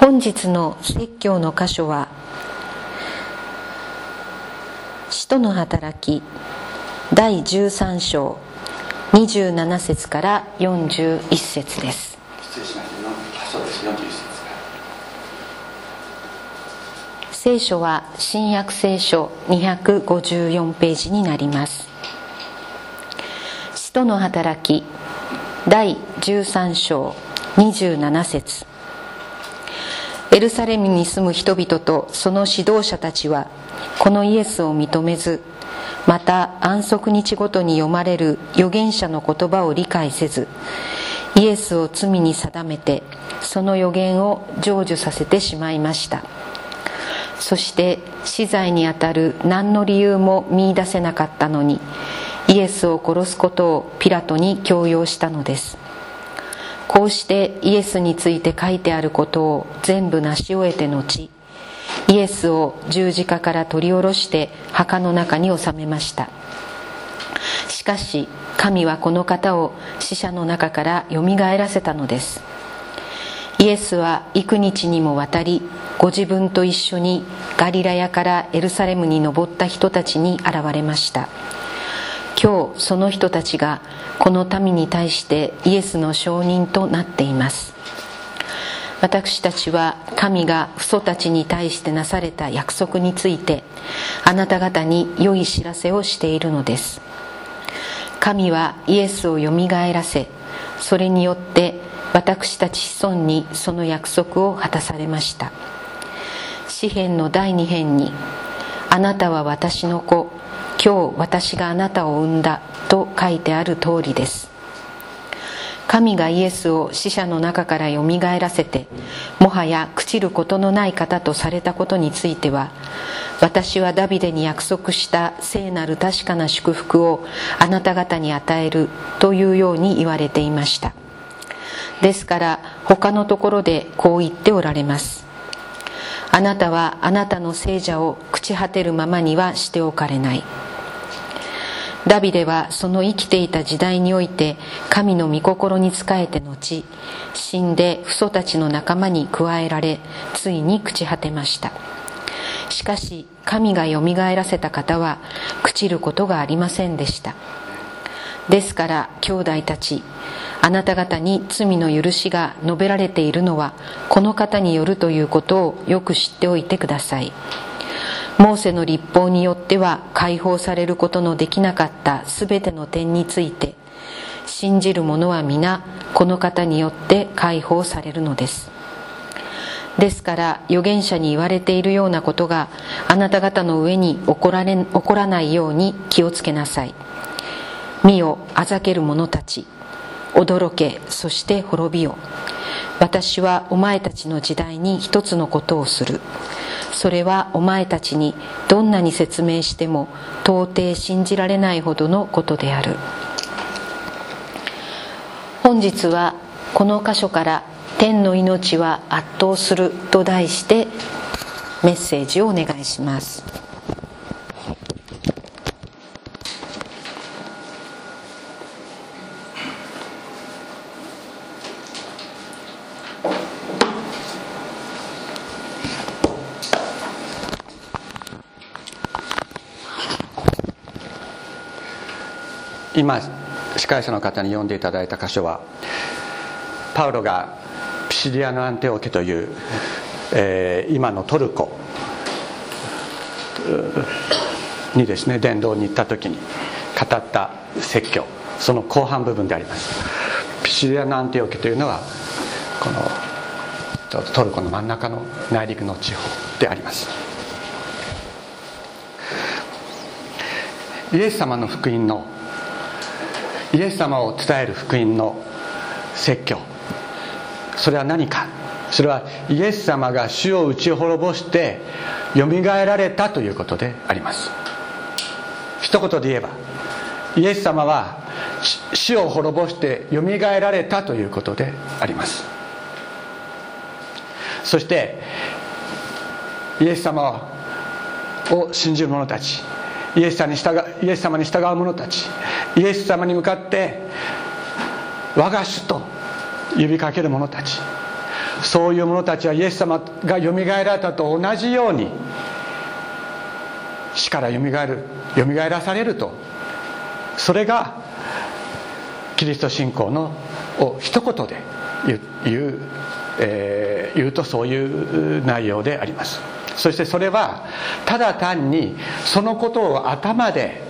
本日の説教の箇所は「使徒の働き」第13章27節から41節です。聖書は新約聖書254ページになります。使徒の働き第13章27節。エルサレムに住む人々とその指導者たちはこのイエスを認めずまた安息日ごとに読まれる預言者の言葉を理解せずイエスを罪に定めてその予言を成就させてしまいました。そして死罪にあたる何の理由も見いだせなかったのにイエスを殺すことをピラトに強要したのです。こうしてイエスについて書いてあることを全部成し終えて後イエスを十字架から取り下ろして墓の中に収めました。しかし神はこの方を死者の中からよみがえらせたのです。イエスは幾日にもわたりご自分と一緒にガリラヤからエルサレムに登った人たちに現れました。今日その人たちがこの民に対してイエスの証人となっています。私たちは神が父祖たちに対してなされた約束についてあなた方に良い知らせをしているのです。神はイエスをよみがえらせそれによって私たち子孫にその約束を果たされました。詩篇の第2編に「あなたは私の子今日私があなたを産んだ」と書いてある通りです。神がイエスを死者の中からよみがえらせてもはや朽ちることのない方とされたことについては私はダビデに約束した聖なる確かな祝福をあなた方に与えるというように言われていました。ですから他のところでこう言っておられます。あなたはあなたの聖者を朽ち果てるままにはしておかれない。ダビデはその生きていた時代において神の御心に仕えて後死んで父祖たちの仲間に加えられついに朽ち果てました。しかし神がよみがえらせた方は朽ちることがありませんでした。ですから兄弟たちあなた方に罪の許しが述べられているのはこの方によるということをよく知っておいてください。モーセの立法によっては解放されることのできなかった全ての点について信じる者は皆この方によって解放されるのです。ですから預言者に言われているようなことがあなた方の上に起こられ起こらないように気をつけなさい。見よあざける者たち。驚けそして滅びよ。私はお前たちの時代に一つのことをする。それはお前たちにどんなに説明しても到底信じられないほどのことである。本日はこの箇所から「天の命は圧倒する」と題してメッセージをお願いします。今司会者の方に読んでいただいた箇所はパウロがピシリアのアンテオケという、えー、今のトルコにですね伝道に行った時に語った説教その後半部分であります。ピシリアのアンテオケというのはこのトルコの真ん中の内陸の地方であります。イエス様の福音のイエス様を伝える福音の説教。それは何か？それはイエス様が主を打ち滅ぼしてよみがえられたということであります。一言で言えばイエス様は死を滅ぼしてよみがえられたということであります。そしてイエス様を信じる者たちイエス様に従イエス様に従う者たちイエス様に向かって我が主と呼びかける者たち。そういう者たちはイエス様がよみがえられたと同じように死からよみがえるよみがえらされると。それがキリスト信仰のを一言で言う,、えー、言うとそういう内容であります。そしてそれはただ単にそのことを頭で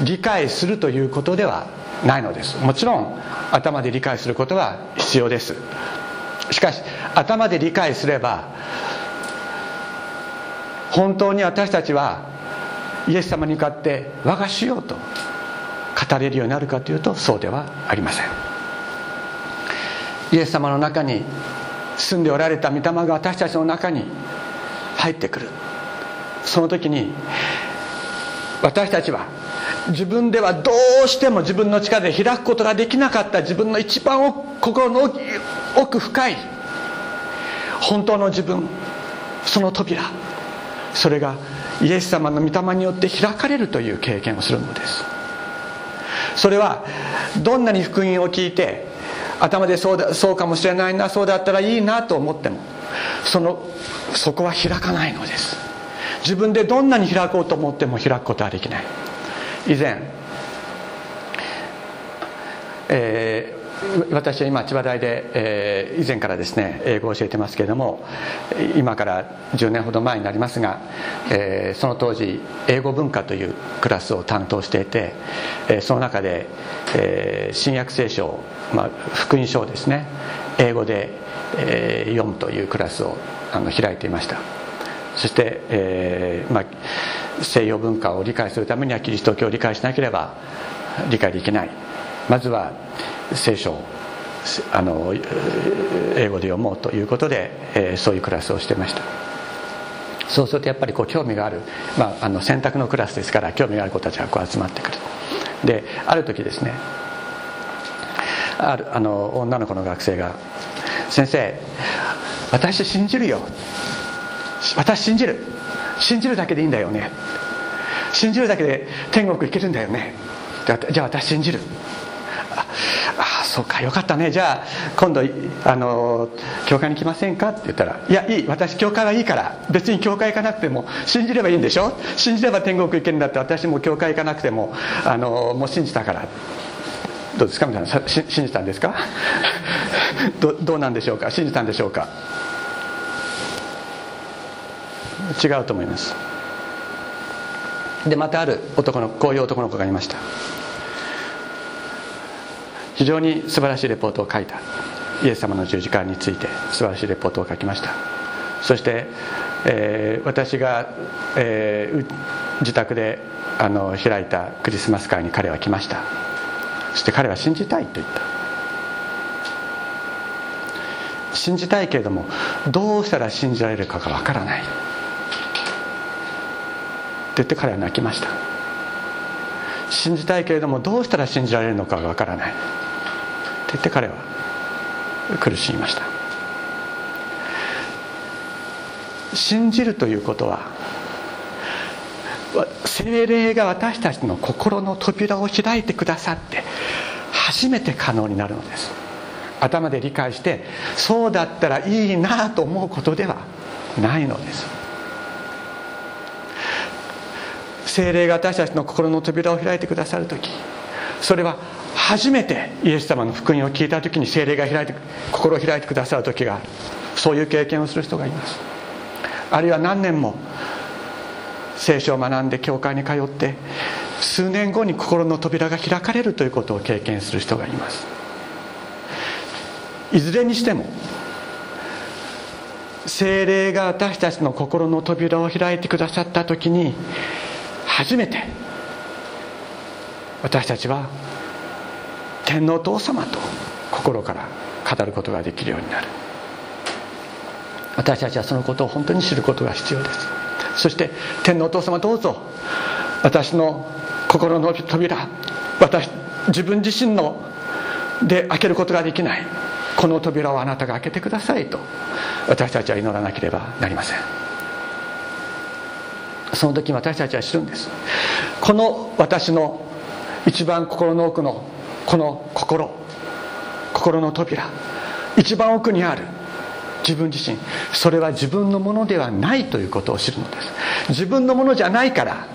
理解するということではないのです。もちろん頭で理解することは必要です。しかし頭で理解すれば本当に私たちはイエス様に向かって我が主よと語れるようになるかというとそうではありません。イエス様の中に住んでおられた御霊が私たちの中に入ってくる。その時に私たちは自分ではどうしても自分の力で開くことができなかった自分の一番心の奥深い本当の自分その扉それがイエス様の御霊によって開かれるという経験をするのです。それはどんなに福音を聞いて頭でそうだそうかもしれないなそうだったらいいなと思ってもそのそこは開かないのです。自分でどんなに開こうと思っても開くことはできない。以前、えー、私は今千葉大で、えー、以前からですね英語を教えてますけれども今から10年ほど前になりますが、えー、その当時英語文化というクラスを担当していて、えー、その中で、えー、新約聖書、まあ、福音書をですね英語で、えー、読むというクラスをあの開いていました。そして、えーまあ、西洋文化を理解するためにはキリスト教を理解しなければ理解できない。まずは聖書をあの英語で読もうということで、えー、そういうクラスをしてました。そうするとやっぱりこう興味がある、まあ、あの選択のクラスですから興味がある子たちがこう集まってくる。である時ですねあるあの女の子の学生が「先生私信じるよ。私信じる。信じるだけでいいんだよね。信じるだけで天国行けるんだよね。じゃあ私信じる。ああそうかよかったね。じゃあ今度あの教会に来ませんか？って言ったら「いやいい。私教会はいいから。別に教会行かなくても信じればいいんでしょ？信じれば天国行けるんだって私も教会行かなくてもあのもう信じたから」どうですか？皆さん信じたんですか？どどうなんでしょうか？信じたんでしょうか？違うと思います。でまたある男のこういう男の子がいました。非常に素晴らしいレポートを書いた。イエス様の十字架について素晴らしいレポートを書きました。そして、えー、私が、えー、自宅であの開いたクリスマス会に彼は来ました。そして彼は信じたいと言った。信じたいけれどもどうしたら信じられるかがわからない。って言って彼は泣きました。信じたいけれどもどうしたら信じられるのかがわからない。って言って彼は苦しみました。信じるということは精霊が私たちの心の扉を開いてくださって初めて可能になるのです。頭で理解してそうだったらいいなと思うことではないのです。精霊が私たちの心の扉を開いてくださる時それは初めてイエス様の福音を聞いた時に精霊が開いて心を開いてくださる時があるそういう経験をする人がいます。あるいは何年も聖書を学んで教会に通って数年後に心の扉が開かれるということを経験する人がいます。いずれにしても精霊が私たちの心の扉を開いてくださった時に初めて私たちは天皇父様と心から語ることができるようになる。私たちはそのことを本当に知ることが必要です。そして天皇父様どうぞ。私の心の扉。私自分自身ので開けることができない。この扉をあなたが開けてくださいと。私たちは祈らなければなりません。その時私たちは知るんです。この私の一番心の奥のこの心。心の扉。一番奥にある自分自身。それは自分のものではないということを知るのです。自分のものじゃないから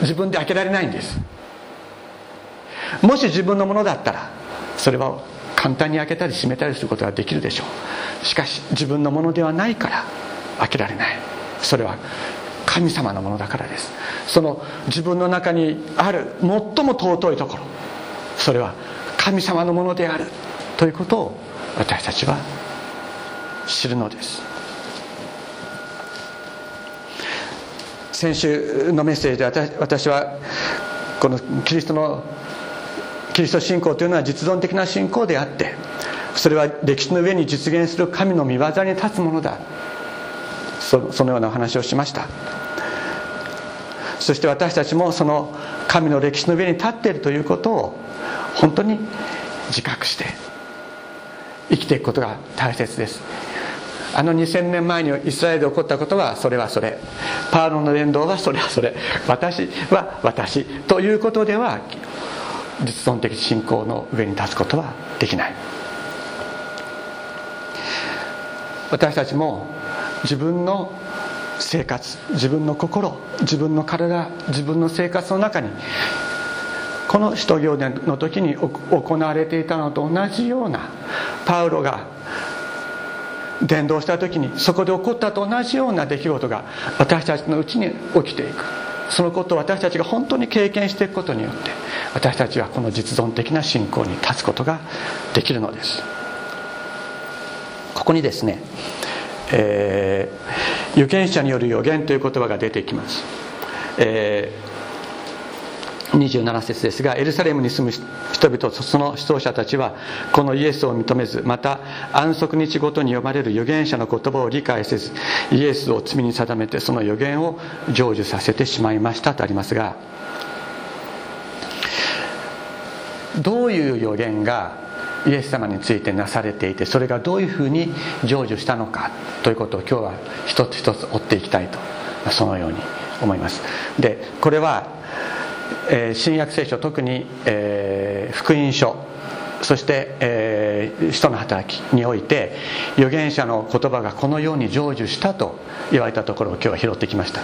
自分で開けられないんです。もし自分のものだったらそれは簡単に開けたり閉めたりすることができるでしょう。しかし自分のものではないから開けられない。それは神様のものだからです。その自分の中にある最も尊いところ。それは神様のものであるということを私たちは知るのです。先週のメッセージで私はこのキリストのキリスト信仰というのは実存的な信仰であってそれは歴史の上に実現する神の御業に立つものだ。そそのようなお話をしました。そして私たちもその神の歴史の上に立っているということを本当に自覚して生きていくことが大切です。あの2000年前にイスラエルで起こったことはそれはそれ。パウロの伝道はそれはそれ。私は私。ということでは実存的信仰の上に立つことはできない。私たちも自分の生活自分の心自分の体自分の生活の中にこの使徒行伝の時に行われていたのと同じようなパウロが伝道した時にそこで起こったと同じような出来事が私たちのうちに起きていく。そのことを私たちが本当に経験していくことによって私たちはこの実存的な信仰に立つことができるのです。ここにですね、えー、預言者による予言という言葉が出てきます、えー27節ですがエルサレムに住む人々その指導者たちはこのイエスを認めずまた安息日ごとに読まれる預言者の言葉を理解せずイエスを罪に定めてその預言を成就させてしまいましたとありますがどういう予言がイエス様についてなされていてそれがどういうふうに成就したのかということを今日は一つ一つ追っていきたいとそのように思います。でこれはえー、新約聖書特に、えー、福音書そして、えー、使徒の働きにおいて預言者の言葉がこのように成就したと言われたところを今日は拾ってきました、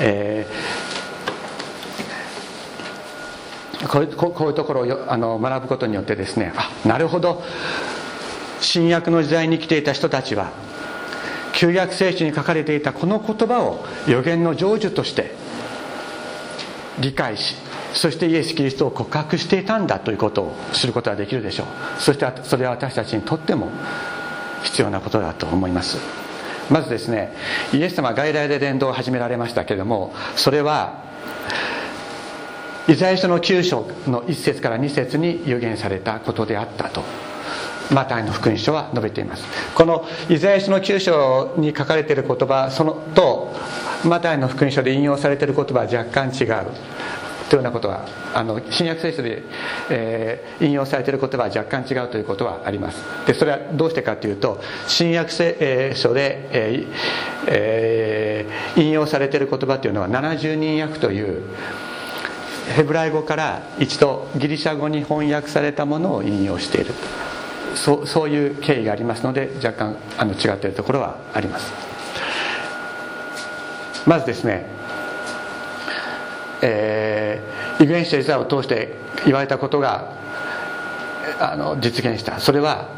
えー、こういうこういうところをあの学ぶことによってですねあなるほど。新約の時代に生きていた人たちは旧約聖書に書かれていたこの言葉を預言の成就として理解しそしてイエス・キリストを告白していたんだということを知ることができるでしょう。そしてそれは私たちにとっても必要なことだと思います。まずですねイエス様外来で伝道を始められましたけれどもそれはイザヤ書の9章の1節から2節に予言されたことであったと。マタイの福音書は述べています。このイザヤ書の9章に書かれている言葉そのとマタイの福音書で引用されている言葉は若干違う。というようなことはあの新約聖書で、えー、引用されている言葉は若干違うということはあります。でそれはどうしてかというと新約聖書で、えーえー、引用されている言葉というのは70人訳というヘブライ語から一度ギリシャ語に翻訳されたものを引用しているそうそういう経緯がありますので若干あの違っているところはあります。まずですねえー、預言者イザヤを通して言われたことがあの実現した。それは、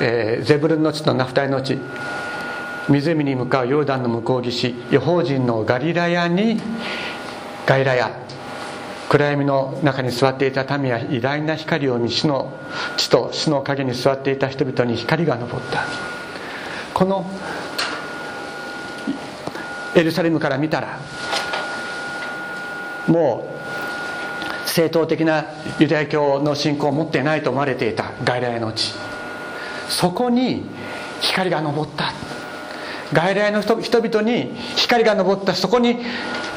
えー、ゼブルンの地とナフタリの地湖に向かうヨルダンの向こう岸予報人のガリラヤにガイラヤ暗闇の中に座っていた民は偉大な光を見死の地と死の影に座っていた人々に光が昇った。このエルサレムから見たらもう正統的なユダヤ教の信仰を持っていないと思われていた外来の地。そこに光が昇った。外来の人々に光が昇ったそこに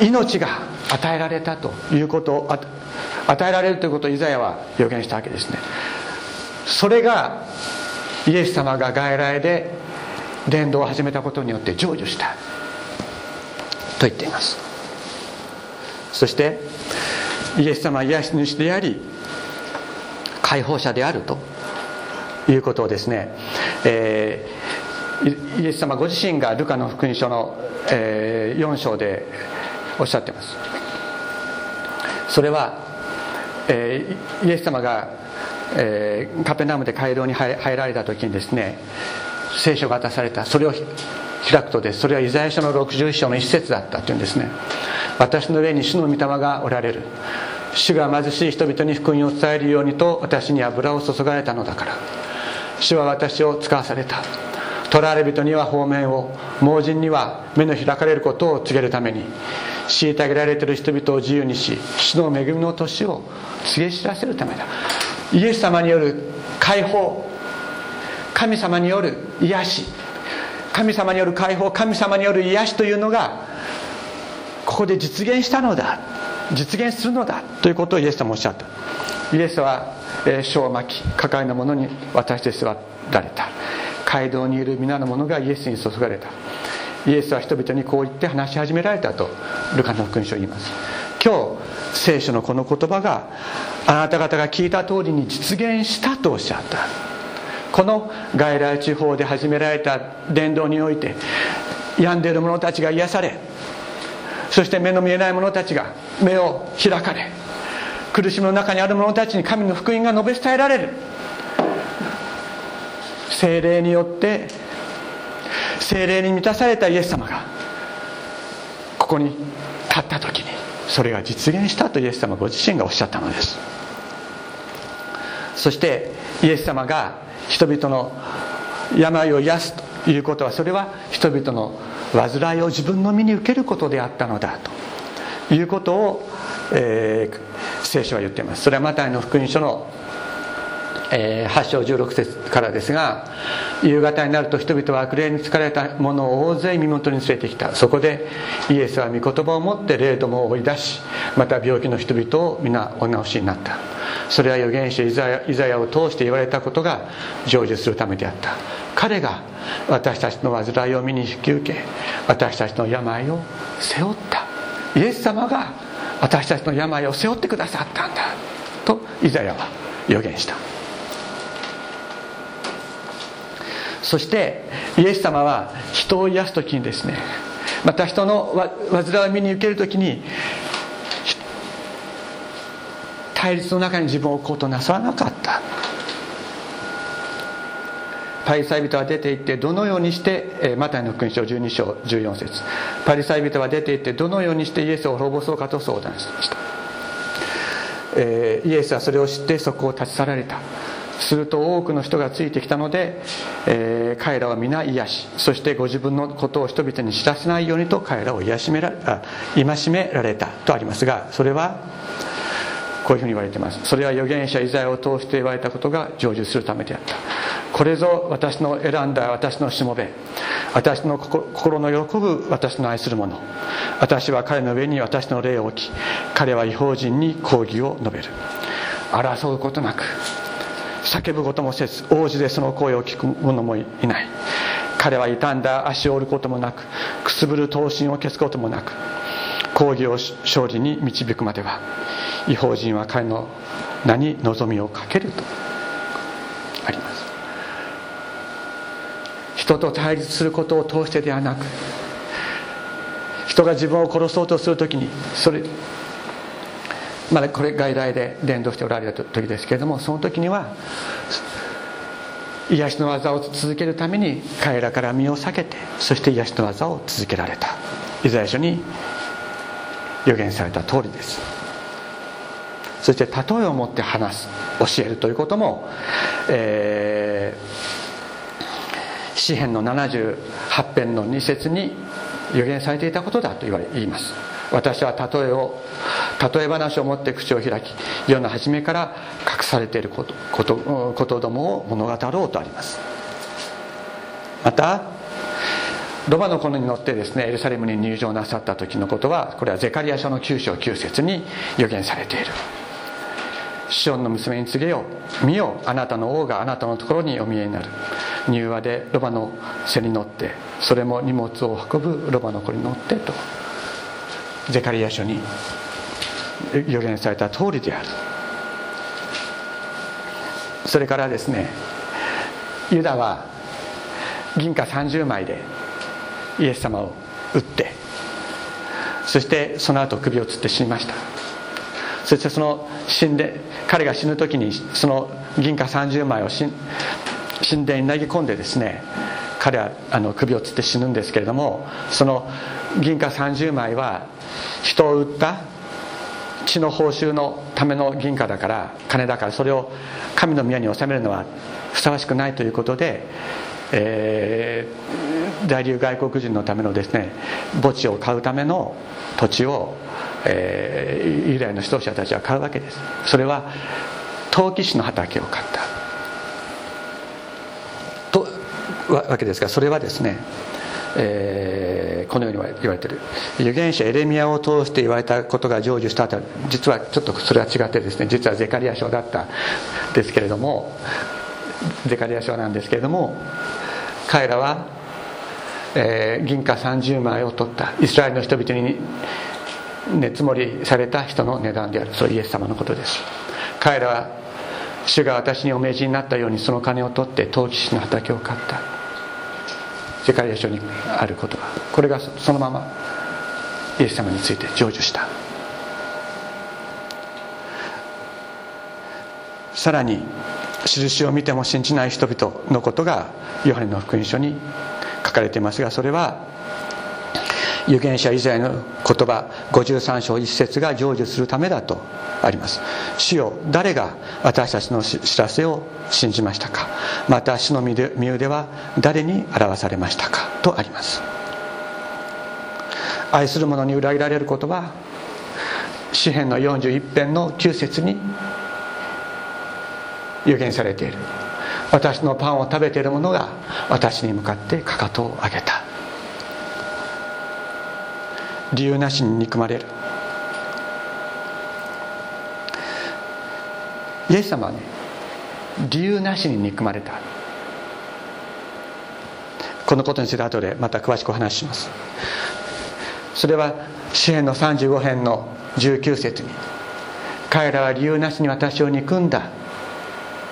命が与えられたということを与えられるということをイザヤは予言したわけですね。それがイエス様が外来で伝道を始めたことによって成就した。と言っています。そしてイエス様は癒し主であり解放者であるということをですね、えー、イエス様ご自身がルカの福音書の、えー、4章でおっしゃってます。それは、えー、イエス様が、えー、カペナムで街道に入られた時にですね聖書が渡された。それを開くとです。それはイザヤ書の61章の一節だったというんですね。私の上に主の御霊がおられる。主が貧しい人々に福音を伝えるようにと私に油を注がれたのだから。主は私を使わされた。囚われ人には方面を盲人には目の開かれることを告げるために虐げられている人々を自由にし主の恵みの年を告げ知らせるためだ。イエス様による解放神様による癒し神様による解放神様による癒しというのがここで実現したのだ実現するのだということをイエス様おっしゃった。イエスは書を巻き抱えの者に渡して座られた。街道にいる皆の者がイエスに注がれた。イエスは人々にこう言って話し始められたとルカの福音書を言います。今日聖書のこの言葉があなた方が聞いた通りに実現したとおっしゃった。この外来地方で始められた伝道において病んでいる者たちが癒されそして目の見えない者たちが目を開かれ苦しみの中にある者たちに神の福音が述べ伝えられる。精霊によって精霊に満たされたイエス様がここに立った時にそれが実現したとイエス様ご自身がおっしゃったのです。そしてイエス様が人々の病を癒すということはそれは人々の煩いを自分の身に受けることであったのだということを、えー、聖書は言っています。それはマタイの福音書の、えー、8章16節からですが夕方になると人々は悪霊に疲れた者を大勢身元に連れてきた。そこでイエスは御言葉を持って霊どもを追い出しまた病気の人々を皆お直しになった。それは預言者イザヤを通して言われたことが成就するためであった。彼が私たちの煩いを身に引き受け私たちの病を背負った。イエス様が私たちの病を背負ってくださったんだ。とイザヤは予言した。そしてイエス様は人を癒す時にですねまた人の煩いを身に受ける時に対立の中に自分を置こうとなさらなかった。パリサイ人は出て行ってどのようにして、えマタイの福音書12章14節。パリサイ人は出て行ってどのようにしてイエスを滅ぼそうかと相談しました、えー、イエスはそれを知ってそこを立ち去られた。すると多くの人がついてきたので、えー、彼らは皆癒しそしてご自分のことを人々に知らせないようにと彼らを癒しめらあ戒められたとありますがそれはこういうふうに言われています。それは預言者イザヤを通して言われたことが成就するためであった。これぞ私の選んだ私のしもべ。私の心の喜ぶ私の愛する者私は彼の上に私の霊を置き彼は違法人に抗議を述べる。争うことなく叫ぶこともせず王子でその声を聞く者もいない。彼は傷んだ足を折ることもなくくすぶる刀身を消すこともなく抗議を勝利に導くまでは違法人は彼の名に望みをかけると。あります。人と対立することを通してではなく人が自分を殺そうとするときにそれまだこれ外来で伝道しておられた時ですけれどもその時には癒しの技を続けるために彼らから身を避けてそして癒しの技を続けられた。イザヤ書に予言された通りです。そして例えを持って話す教えるということも、えー、詩篇の78編の2節に予言されていたことだと言われ言います。私は例えを例え話を持って口を開き世の初めから隠されていることことことどもを物語ろうとあります。またロバの子に乗ってですねエルサレムに入場なさった時のことはこれはゼカリア書の9章9節に予言されている。シオンの娘に告げよ見よあなたの王があなたのところにお見えになる。柔和でロバの背に乗ってそれも荷物を運ぶロバの子に乗ってとゼカリア書に予言された通りである。それからですねユダは銀貨30枚でイエス様を撃ってそしてその後首をつって死にました。そしてその死んで彼が死ぬ時にその銀貨30枚を神殿に投げ込んでですね彼はあの首をつって死ぬんですけれどもその銀貨30枚は人を売った血の報酬のための銀貨だから金だからそれを神の宮に納めるのはふさわしくないということで、えー、在留外国人のためのですね墓地を買うための土地を、えー、ユダヤの指導者たちは買うわけです。それは陶器師の畑を買った。とわけですがそれはですねえー、このように言われている。預言者エレミアを通して言われたことが成就したと。実はちょっとそれは違ってですね。実はゼカリア書だったんですけれどもゼカリア書なんですけれども彼らは、えー、銀貨30枚を取った。イスラエルの人々に熱盛りされた人の値段である。それイエス様のことです。彼らは主が私にお命じになったようにその金を取って陶器師の畑を買った。世界書にある言葉これがそのままイエス様について成就した。さらに印を見ても信じない人々のことがヨハネの福音書に書かれていますがそれは預言者以前の言葉53章1節が成就するためだとあります。主よ誰が私たちの知らせを信じましたか？また主の身腕は誰に表されましたか？とあります。愛する者に裏切られることは詩篇の41編の9節に予言されている。私のパンを食べている者が私に向かってかかとを上げた。理由なしに憎まれる。イエス様はね理由なしに憎まれた。このことについて後でまた詳しくお話しします。それは詩篇の35編の19節に彼らは理由なしに私を憎んだ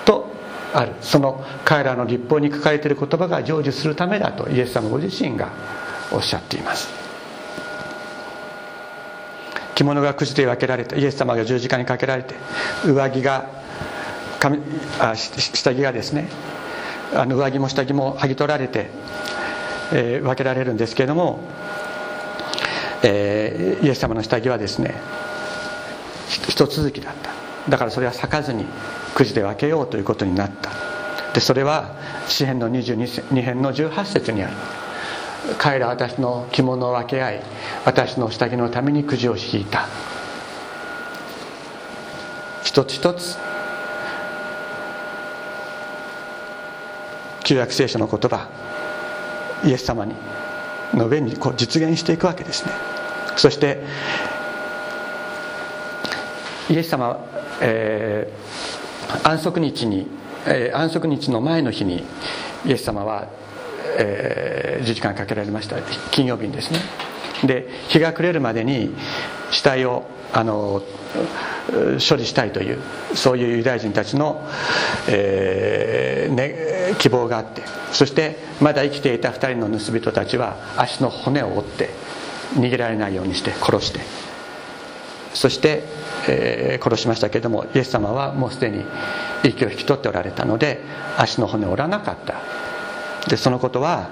とある。その彼らの立法に書かれている言葉が成就するためだとイエス様ご自身がおっしゃっています。着物がくじで分けられてイエス様が十字架にかけられて上着があ下着がですねあの上着も下着も剥ぎ取られて、えー、分けられるんですけれども、えー、イエス様の下着はですね一続きだった。だからそれは裂かずにくじで分けようということになった。でそれは詩篇の22編の18節にある。彼ら私の着物を分け合い私の下着のためにくじを引いた。一つ一つ旧約聖書の言葉イエス様にの上にこう実現していくわけですね。そしてイエス様は、えー、安息日に、えー、安息日の前の日にイエス様はえー、10時間かけられました。金曜日にですね。で日が暮れるまでに死体をあの処理したいというそういうユダヤ人たちの、えーね、希望があってそしてまだ生きていた2人の盗人たちは足の骨を折って逃げられないようにして殺してそして、えー、殺しましたけれどもイエス様はもうすでに息を引き取っておられたので足の骨を折らなかった。でそのことは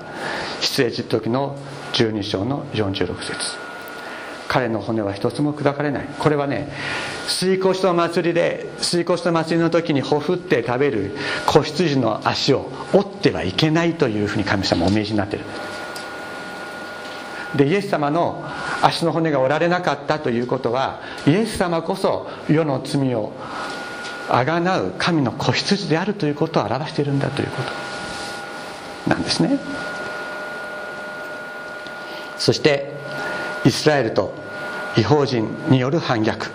出エジプト記の12章の46節。彼の骨は一つも砕かれない。これはね水越の祭りで水越の祭りの時にほふって食べる子羊の足を折ってはいけないというふうに神様お命じになってる。でイエス様の足の骨が折られなかったということはイエス様こそ世の罪をあがなう神の子羊であるということを表しているんだということ。なんですね。そしてイスラエルと違法人による反逆。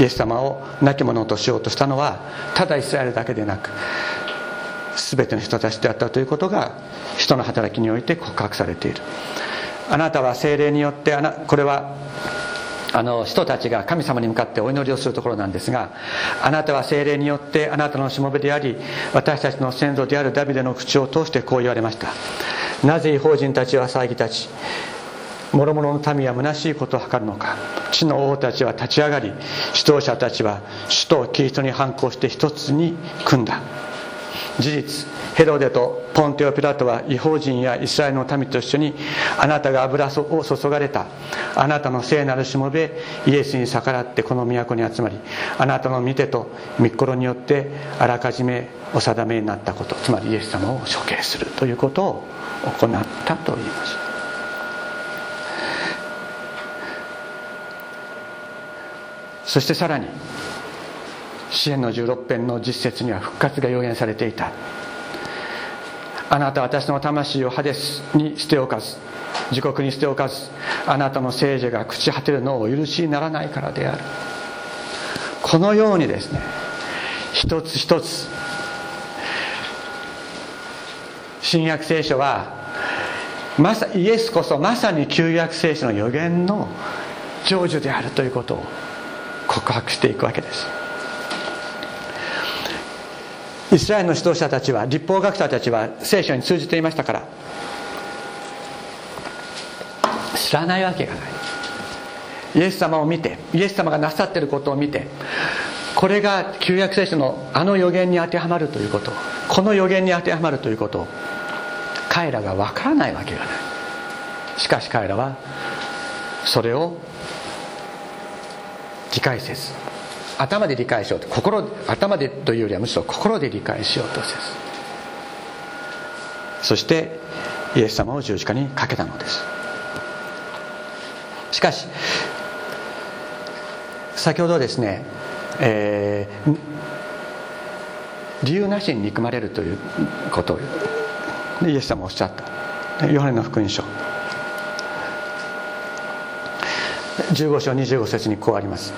イエス様を亡き者としようとしたのはただイスラエルだけでなく全ての人たちであったということが人の働きにおいて告白されている。あなたは精霊によってこれはあの人たちが神様に向かってお祈りをするところなんですがあなたは精霊によってあなたのしもべであり私たちの先祖であるダビデの口を通してこう言われました。なぜ違法人たちは騒ぎ立ち諸々の民は虚しいことを図るのか。地の王たちは立ち上がり指導者たちは主とキリストに反抗して一つに組んだ。事実ヘロデとポンテオ・ピラトは違法人やイスラエルの民と一緒にあなたが油を注がれた。あなたの聖なるしもべイエスに逆らってこの都に集まりあなたの見てと御心によってあらかじめお定めになったこと。つまりイエス様を処刑するということを行ったと言います。そしてさらに支援の16編の実節には復活が予言されていた。あなたは私の魂をハデスに捨ておかず自国に捨ておかずあなたの聖者が朽ち果てるのを許しにならないからである。このようにですね一つ一つ新約聖書はまさイエスこそまさに旧約聖書の予言の成就であるということを告白していくわけです。イスラエルの指導者たちは立法学者たちは聖書に通じていましたから知らないわけがない。イエス様を見てイエス様がなさっていることを見てこれが旧約聖書のあの予言に当てはまるということこの予言に当てはまるということを彼らが分からないわけがない。しかし彼らはそれを理解せず頭で理解しようと心頭でというよりはむしろ心で理解しようとせずそしてイエス様を十字架にかけたのです。しかし先ほどですね、えー、理由なしに憎まれるということをイエス様おっしゃった。ヨハネの福音書。15章25節にこうあります。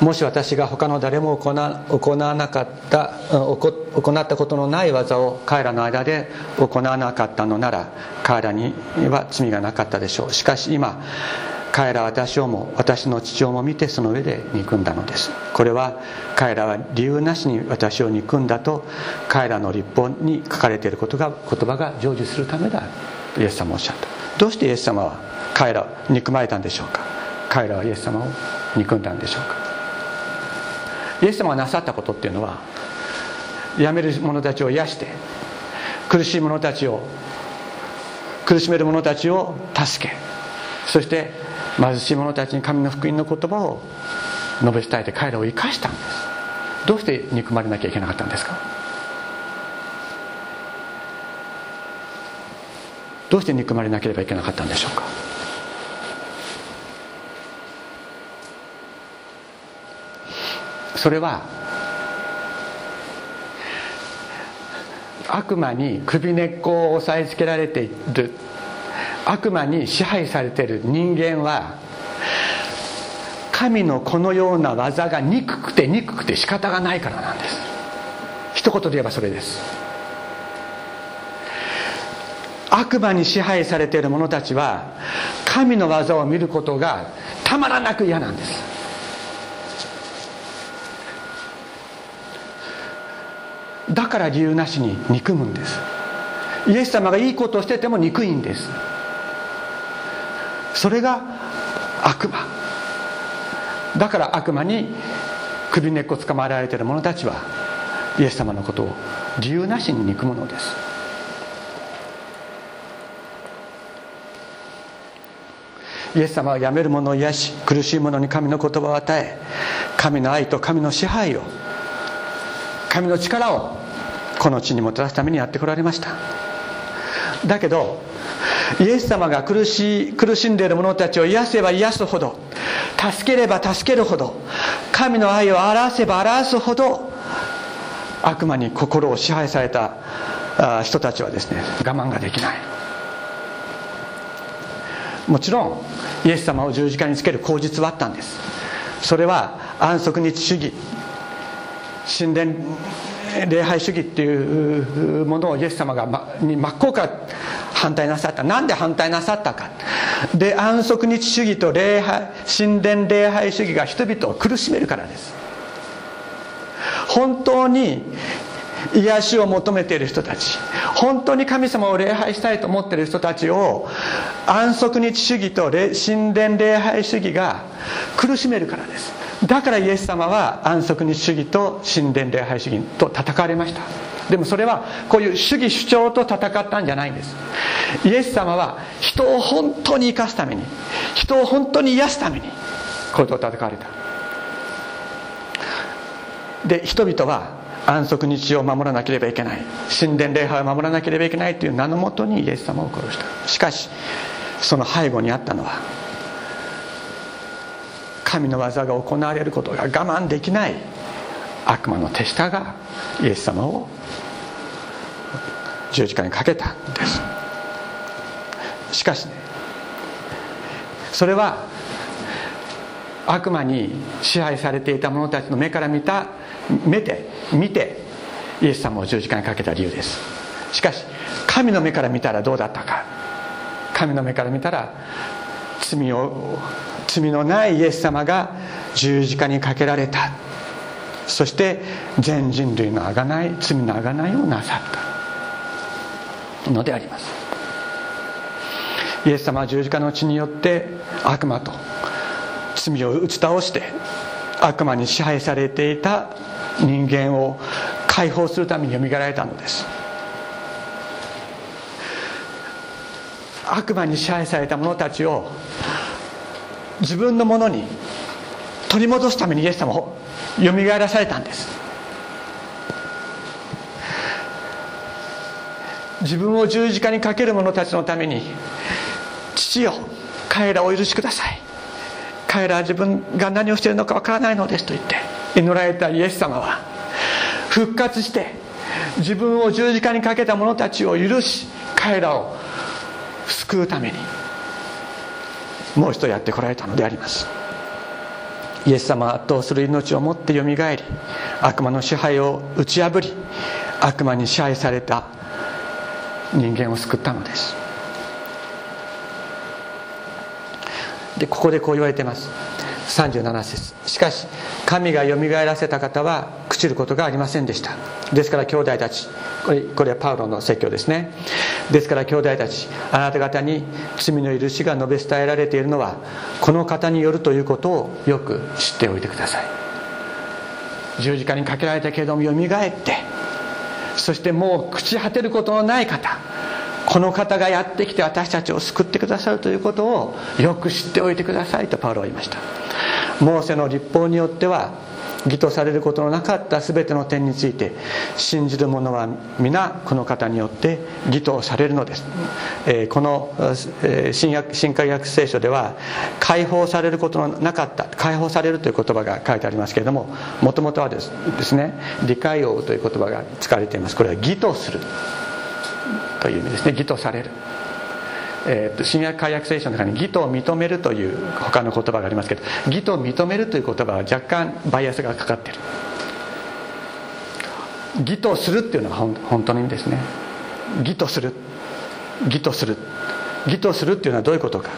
もし私が他の誰も行わなかった行ったことのない技を彼らの間で行わなかったのなら彼らには罪がなかったでしょう。しかし今彼らは私をも私の父をも見てその上で憎んだのです。これは彼らは理由なしに私を憎んだと彼らの立法に書かれていることが言葉が成就するためだ。イエス様おっしゃった。どうしてイエス様は彼らを憎まれたんでしょうか？彼らはイエス様を憎んだんでしょうか？イエス様がなさったことっていうのは辞める者たちを癒して苦しい者たちを苦しめる者たちを助けそして貧しい者たちに神の福音の言葉を述べ伝えて彼らを生かしたんです。どうして憎まれなきゃいけなかったんですか？どうして憎まれなければいけなかったんでしょうか？それは悪魔に首根っこを押さえつけられている。悪魔に支配されている人間は神のこのような技が憎くて憎くて仕方がないからなんです。一言で言えばそれです。悪魔に支配されている者たちは神の技を見ることがたまらなく嫌なんです。だから理由なしに憎むんです。イエス様がいいことをしてても憎いんです。それが悪魔。だから悪魔に首根っこつかまられている者たちはイエス様のことを理由なしに憎むのです。イエス様はやめる者を癒し苦しい者に神の言葉を与え神の愛と神の支配を神の力をこの地にもたらすためにやってこられました。だけどイエス様が苦し苦しんでいる者たちを癒せば癒すほど助ければ助けるほど神の愛を表せば表すほど悪魔に心を支配された人たちはですね我慢ができない。もちろんイエス様を十字架につける口実はあったんです。それは安息日主義神殿礼拝主義っていうものをイエス様がまに真っ向から反対なさった。なんで反対なさったか。で安息日主義と礼拝神殿礼拝主義が人々を苦しめるからです。本当に癒しを求めている人たち本当に神様を礼拝したいと思っている人たちを安息日主義と神殿礼拝主義が苦しめるからです。だからイエス様は安息日主義と神殿礼拝主義と戦われました。でもそれはこういう主義主張と戦ったんじゃないんです。イエス様は人を本当に生かすために人を本当に癒すためにこれと戦われた。で人々は安息日を守らなければいけない。神殿礼拝を守らなければいけないという名のもとにイエス様を殺した。しかしその背後にあったのは神の技が行われることが我慢できない悪魔の手下がイエス様を十字架にかけたんです。しかしねそれは悪魔に支配されていた者たちの目から見た目で見てイエス様を十字架にかけた理由です。しかし神の目から見たらどうだったか。神の目から見たら罪を罪のないイエス様が十字架にかけられた。そして全人類のあがない罪のあがないをなさった。のであります。イエス様は十字架の血によって悪魔と罪を打ち倒して悪魔に支配されていた人間を解放するためによみがえられたのです。悪魔に支配された者たちを自分のものに取り戻すためにイエス様をよみがえらされたんです。自分を十字架にかける者たちのために父よ彼らをお許しください。彼らは自分が何をしているのかわからないのですと言って祈られたイエス様は復活して自分を十字架にかけた者たちを許し彼らを救うためにもう一度やってこられたのであります。イエス様は圧倒する命をもってよみがえり悪魔の支配を打ち破り悪魔に支配された人間を救ったのです。でここでこう言われてます。37節。しかし神がよみがえらせた方は朽ちることがありませんでした。ですから兄弟たちこれこれはパウロの説教ですね。ですから兄弟たちあなた方に罪の許しが述べ伝えられているのはこの方によるということをよく知っておいてください。十字架にかけられたけれどもよみがえってそしてもう朽ち果てることのない方この方がやってきて私たちを救ってくださるということをよく知っておいてくださいとパウロは言いました。モーセの立法によっては義とされることのなかった全ての点について信じる者は皆この方によって義とされるのです、えー、この、え、新約新海約聖書では解放されることのなかった解放されるという言葉が書いてありますけれどももともとはですね理解をという言葉が使われています。これは義とするという意味ですね。義とされる。えー、新約解約聖書の中に義と認めるという他の言葉がありますけど義と認めるという言葉は若干バイアスがかかっている。義とするっていうのが本当の意味ですね。義とする。義とする。義とするっていうのはどういうことか。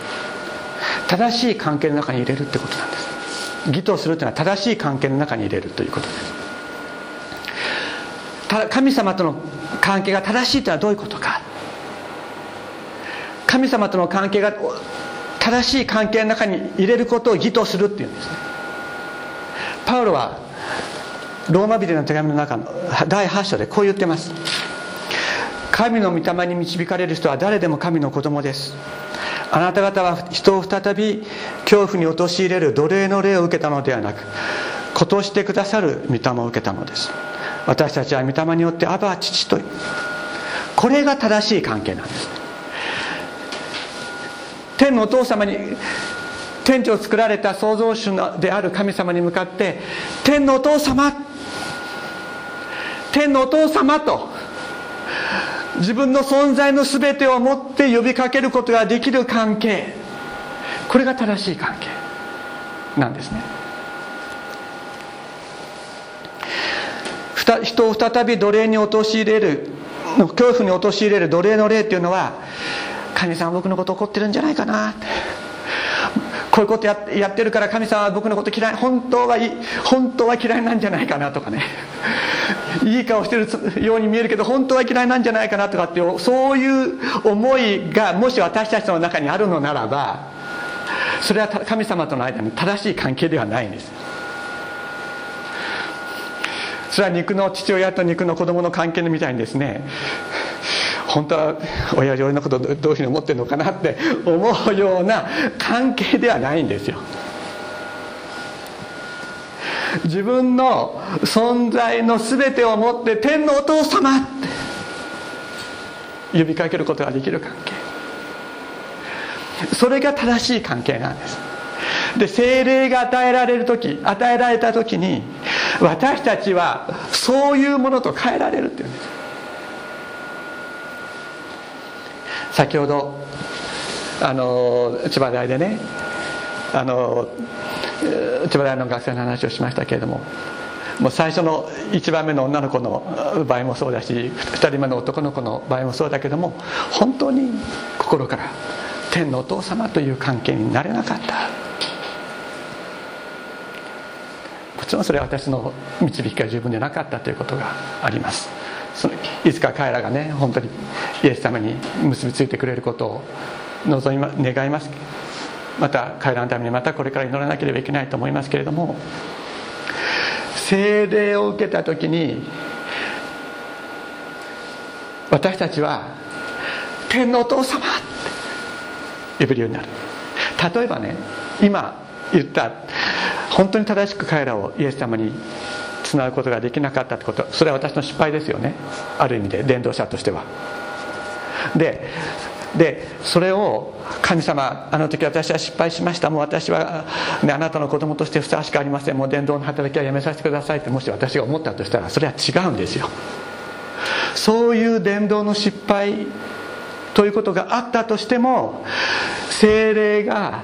正しい関係の中に入れるってことなんです。義とするっていうのは正しい関係の中に入れるということ。です神様との関係が正しいというのはどういうことか。神様との関係が正しい関係の中に入れることを義とするっていうんですね。パウロはローマ人の手紙の中の第8章でこう言ってます。神の御霊に導かれる人は誰でも神の子供です。あなた方は人を再び恐怖に陥れる奴隷の霊を受けたのではなく子としてくださる御霊を受けたのです。私たちは御霊によって「アバ父」というこれが正しい関係なんです。天のお父様に天地を作られた創造主である神様に向かって「天のお父様」天のお父様と自分の存在の全てをもって呼びかけることができる関係。これが正しい関係。なんですね。人を再び奴隷に陥れる恐怖に陥れる奴隷の霊っていうのは神様僕のこと怒ってるんじゃないかな。ってこういうことややってるから神様は僕のこと嫌い本当はい本当は嫌いなんじゃないかなとかね。いい顔してるように見えるけど本当は嫌いなんじゃないかなとかってそういう思いがもし私たちの中にあるのならばそれは神様との間に正しい関係ではないんです。それは肉の父親と肉の子供の関係みたいにですね。本当は親父俺のことどういうふうに思ってるのかなって思うような関係ではないんですよ。自分の存在の全てをもって天のお父様って呼びかけることができる関係。それが正しい関係なんです。で精霊が与えられる時与えられた時に私たちはそういうものと変えられるっていうんです。先ほどあの千葉大でねあの千葉大の学生の話をしましたけれどももう最初の1番目の女の子の場合もそうだし2人目の男の子の場合もそうだけども本当に心から天のお父様という関係になれなかった。もちろんそれは私の導きが十分でなかったということがあります。いつか彼らがね本当にイエス様に結びついてくれることを望み、ま、願います。また彼らのためにまたこれから祈らなければいけないと思いますけれども聖霊を受けた時に私たちは天のお父様って呼べるようになる。例えばね今言った本当に正しく彼らをイエス様につなぐことができなかったってこと。それは私の失敗ですよね。ある意味で伝道者としては。ででそれを神様あの時私は失敗しました。もう私は、ね、あなたの子供としてふさわしくありません。もう伝道の働きはやめさせてくださいって。もし私が思ったとしたらそれは違うんですよ。そういう伝道の失敗ということがあったとしても精霊が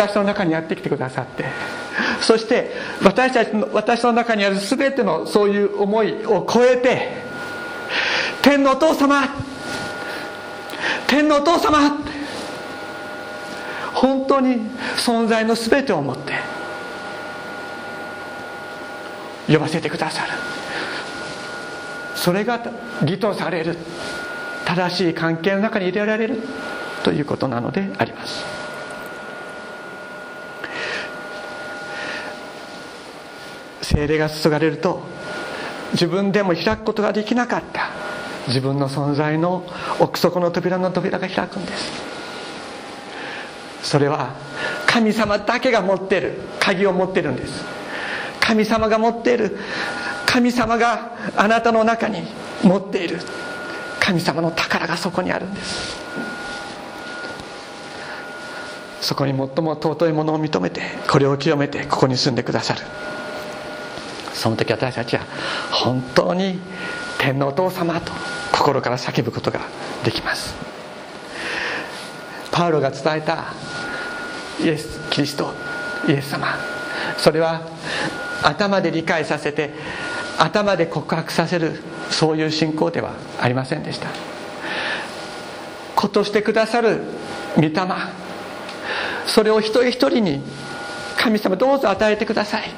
私の中にやってきてくださって。そして私たちの私の中にある全てのそういう思いを超えて天のお父様天のお父様本当に存在の全てを持って呼ばせてくださる。それが義とされる正しい関係の中に入れられるということなのであります。精霊が注がれると自分でも開くことができなかった。自分の存在の奥底の扉の扉が開くんです。それは神様だけが持っている。鍵を持ってるんです。神様が持っている。神様があなたの中に持っている。神様の宝がそこにあるんです。そこに最も尊いものを認めてこれを清めてここに住んでくださる。その時私たちは本当に天のお父様と心から叫ぶことができます。パウロが伝えたイエス・キリストイエス様。それは頭で理解させて頭で告白させるそういう信仰ではありませんでした。子としてくださる御霊。それを一人一人に神様どうぞ与えてください。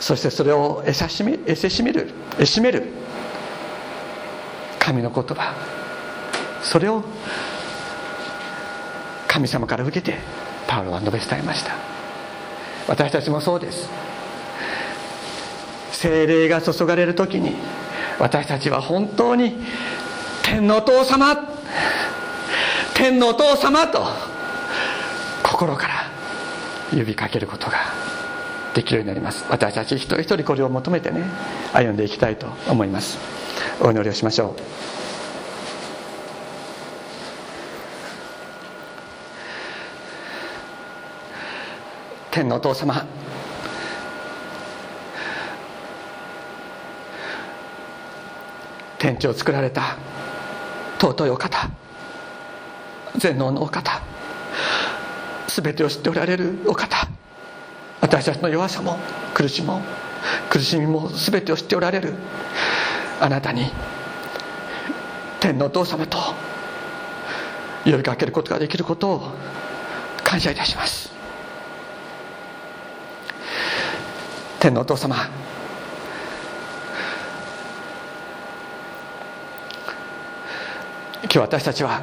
そしてそれをえさしめえせしめるえしめる。神の言葉。それを神様から受けてパウロは述べ伝えました。私たちもそうです。精霊が注がれる時に私たちは本当に天のお父様天のお父様と心から呼びかけることができるようになります。私たち一人一人これを求めてね歩んでいきたいと思います。お祈りをしましょう。天のお父様天地を作られた尊いお方全能のお方全てを知っておられるお方私たちの弱さも苦しみも苦しみも全てを知っておられる。あなたに天のお父様と呼びかけることができることを感謝いたします。天のお父様今日私たちは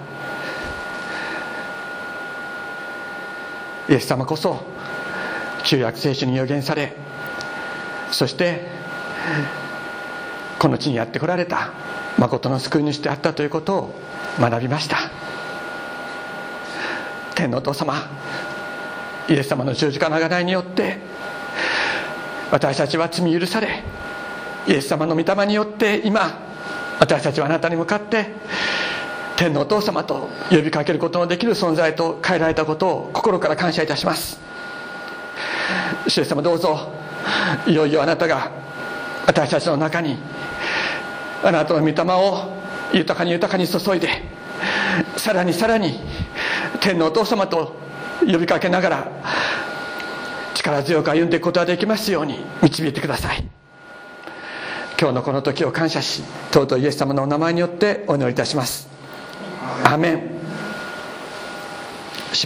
イエス様こそ旧約聖書に予言されそしてこの地にやってこられた誠の救い主であったということを学びました。天のお父様イエス様の十字架の贖いによって私たちは罪許されイエス様の御霊によって今私たちはあなたに向かって天のお父様と呼びかけることのできる存在と変えられたことを心から感謝いたします。主様どうぞ。いよいよあなたが私たちの中にあなたの御霊を豊かに豊かに注いでさらにさらに天のお父様と呼びかけながら力強く歩んでいくことができますように導いてください。今日のこの時を感謝し尊いイエス様のお名前によってお祈りいたします。アメン。